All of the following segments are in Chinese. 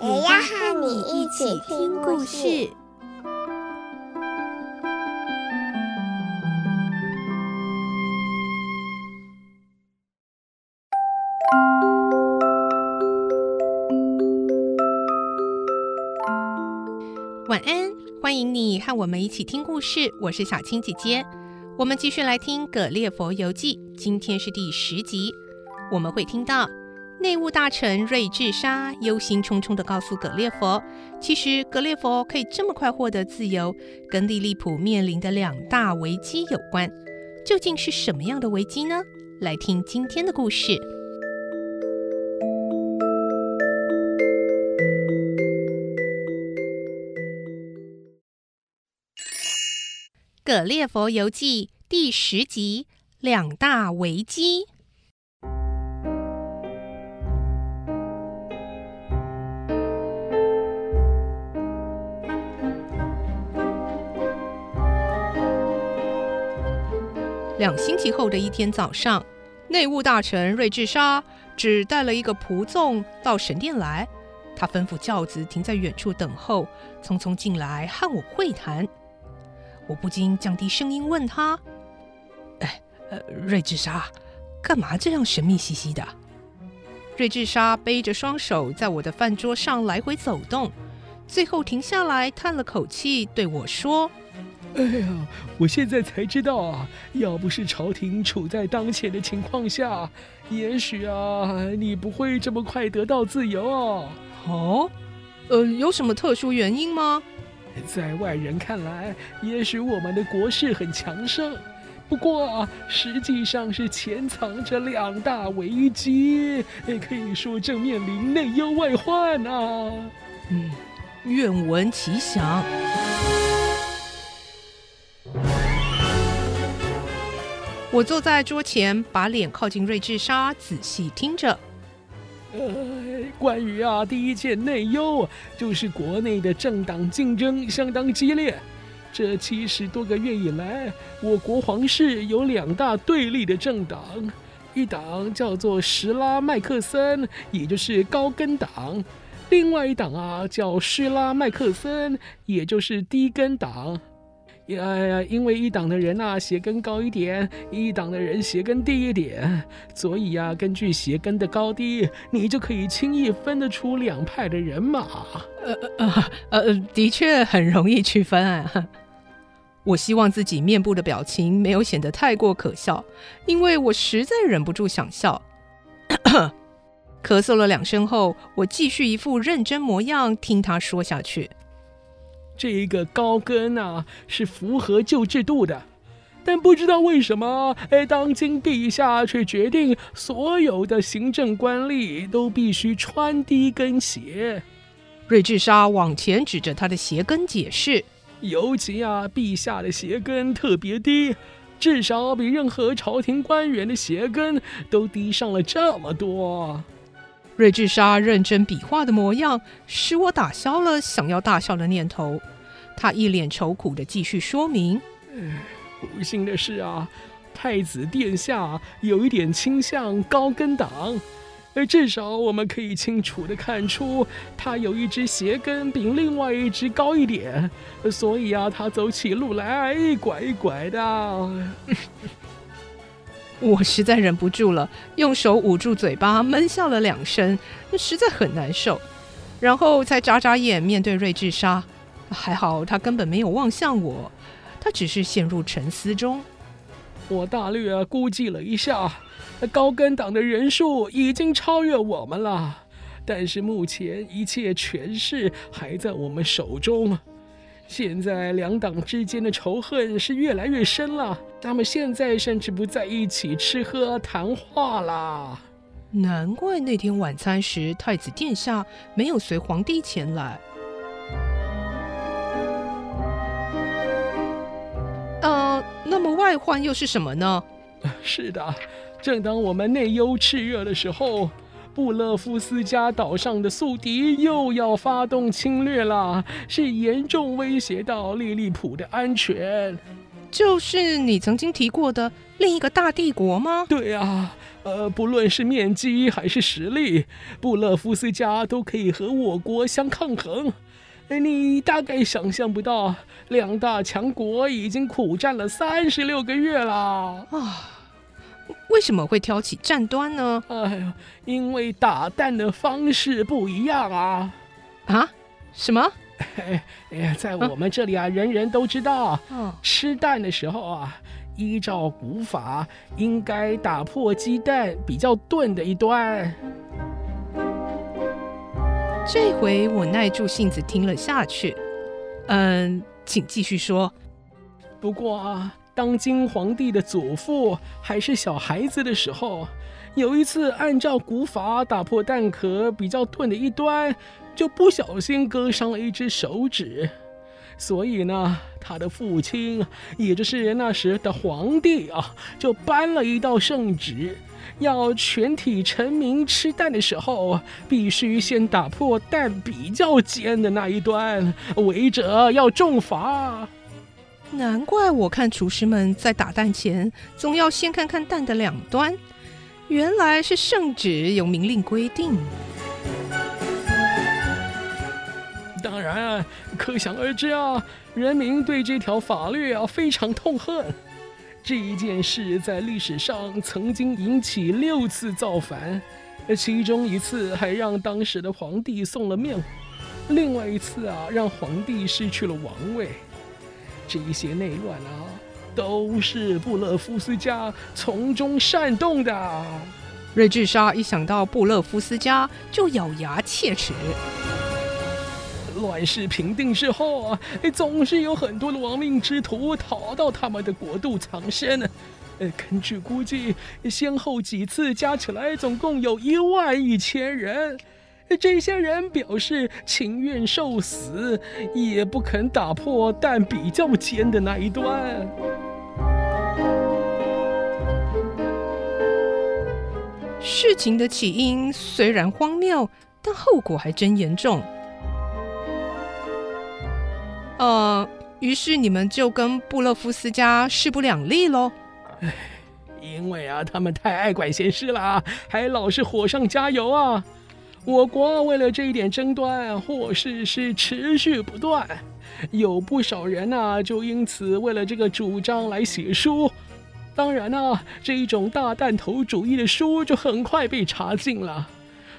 也要和你一起听故事。晚安，欢迎你和我们一起听故事。我是小青姐姐，我们继续来听《葛列佛游记》，今天是第十集。我们会听到内务大臣瑞智沙忧心忡忡地告诉葛列佛，其实葛列佛可以这么快获得自由，跟利利普面临的两大危机有关。究竟是什么样的危机呢？来听今天的故事。《葛列佛游记》第十集：两大危机。两星期后的一天早上，内务大臣瑞治沙只带了一个仆从到神殿来，他吩咐轿子停在远处等候，匆匆进来和我会谈。我不禁降低声音问他：“哎，呃，瑞治沙，干嘛这样神秘兮兮的？”瑞治沙背着双手在我的饭桌上来回走动，最后停下来叹了口气，对我说：“哎呀，我现在才知道啊，要不是朝廷处在当前的情况下，也许啊，你不会这么快得到自由哦。哦，呃，有什么特殊原因吗？”在外人看来，也许我们的国势很强盛，不过实际上是潜藏着两大危机，可以说正面临内忧外患啊。嗯，愿闻其详。我坐在桌前，把脸靠近瑞治沙，仔细听着。呃，关于啊，第一件内忧就是国内的政党竞争相当激烈。这七十多个月以来，我国皇室有两大对立的政党，一党叫做什拉麦克森，也就是高根党；另外一党啊叫施拉麦克森，也就是低根党。呀，因为一党的人呐，鞋跟高一点，一党的人鞋跟低一点，所以呀，根据鞋跟的高低，你就可以轻易分得出两派的人马。呃呃呃，的确很容易区分啊。我希望自己面部的表情没有显得太过可笑，因为我实在忍不住想笑。咳嗽了两声后，我继续一副认真模样听他说下去。这一个高跟啊，是符合旧制度的，但不知道为什么，哎，当今陛下却决定所有的行政官吏都必须穿低跟鞋。瑞治沙往前指着他的鞋跟解释：“尤其啊，陛下的鞋跟特别低，至少比任何朝廷官员的鞋跟都低上了这么多。”瑞治莎认真比划的模样，使我打消了想要大笑的念头。他一脸愁苦地继续说明：“不幸的是啊，太子殿下有一点倾向高跟党，而至少我们可以清楚地看出，他有一只鞋跟比另外一只高一点，所以啊，他走起路来拐一拐的。”我实在忍不住了，用手捂住嘴巴，闷笑了两声，那实在很难受。然后才眨眨眼，面对瑞治沙，还好他根本没有望向我，他只是陷入沉思中。我大略估计了一下，高跟党的人数已经超越我们了，但是目前一切权势还在我们手中。现在两党之间的仇恨是越来越深了，他们现在甚至不在一起吃喝谈话了。难怪那天晚餐时太子殿下没有随皇帝前来。呃，那么外患又是什么呢？是的，正当我们内忧炽热的时候，布勒夫斯加岛上的宿敌又要发动侵略了，是严重威胁到利利浦的安全。就是你曾经提过的另一个大帝国吗？对啊，呃，不论是面积还是实力，布勒夫斯加都可以和我国相抗衡。你大概想象不到，两大强国已经苦战了三十六个月了啊！为什么会挑起战端呢？哎呀，因为打蛋的方式不一样啊！啊？什么？哎呀，在我们这里啊，啊人人都知道，嗯，吃蛋的时候啊，依照古法，应该打破鸡蛋比较钝的一端。这回我耐住性子听了下去。嗯，请继续说。不过啊，当今皇帝的祖父还是小孩子的时候，有一次按照古法打破蛋壳比较钝的一端。就不小心割伤了一只手指，所以呢，他的父亲，也就是那时的皇帝啊，就颁了一道圣旨，要全体臣民吃蛋的时候，必须先打破蛋比较尖的那一端，违者要重罚。难怪我看厨师们在打蛋前，总要先看看蛋的两端，原来是圣旨有明令规定。当然，可想而知啊，人民对这条法律啊非常痛恨。这一件事在历史上曾经引起六次造反，其中一次还让当时的皇帝送了命，另外一次啊让皇帝失去了王位。这一些内乱啊，都是布勒夫斯加从中煽动的。瑞治莎一想到布勒夫斯加，就咬牙切齿。乱世平定之后啊，总是有很多的亡命之徒逃到他们的国度藏身呢。呃，根据估计，先后几次加起来，总共有一万一千人。这些人表示情愿受死，也不肯打破但比较尖的那一端。事情的起因虽然荒谬，但后果还真严重。呃，于是你们就跟布勒夫斯家势不两立喽？因为啊，他们太爱管闲事了，还老是火上加油啊！我国为了这一点争端，祸事是持续不断，有不少人啊，就因此为了这个主张来写书。当然啊，这一种大弹头主义的书就很快被查禁了。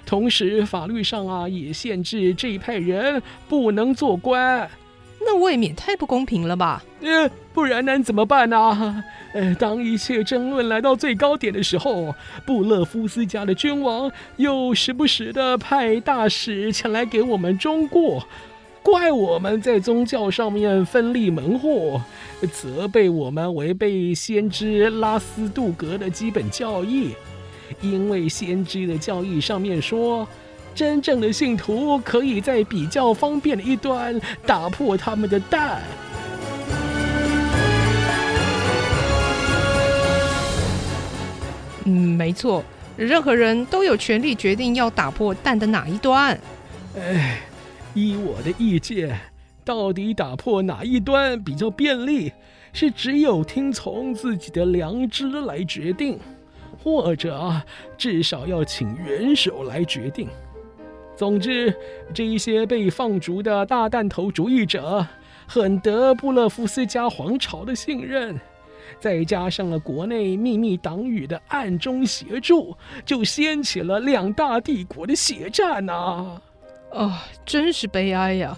同时，法律上啊，也限制这一派人不能做官。那未免太不公平了吧？呃，不然能怎么办呢？呃，当一切争论来到最高点的时候，布勒夫斯家的君王又时不时的派大使前来给我们中过，怪我们在宗教上面分立门户，责备我们违背先知拉斯杜格的基本教义，因为先知的教义上面说。真正的信徒可以在比较方便的一端打破他们的蛋。嗯，没错，任何人都有权利决定要打破蛋的哪一端。哎，依我的意见，到底打破哪一端比较便利，是只有听从自己的良知来决定，或者啊，至少要请元首来决定。总之，这一些被放逐的大弹头主义者很得布勒夫斯加皇朝的信任，再加上了国内秘密党羽的暗中协助，就掀起了两大帝国的血战呐！啊，真是悲哀呀！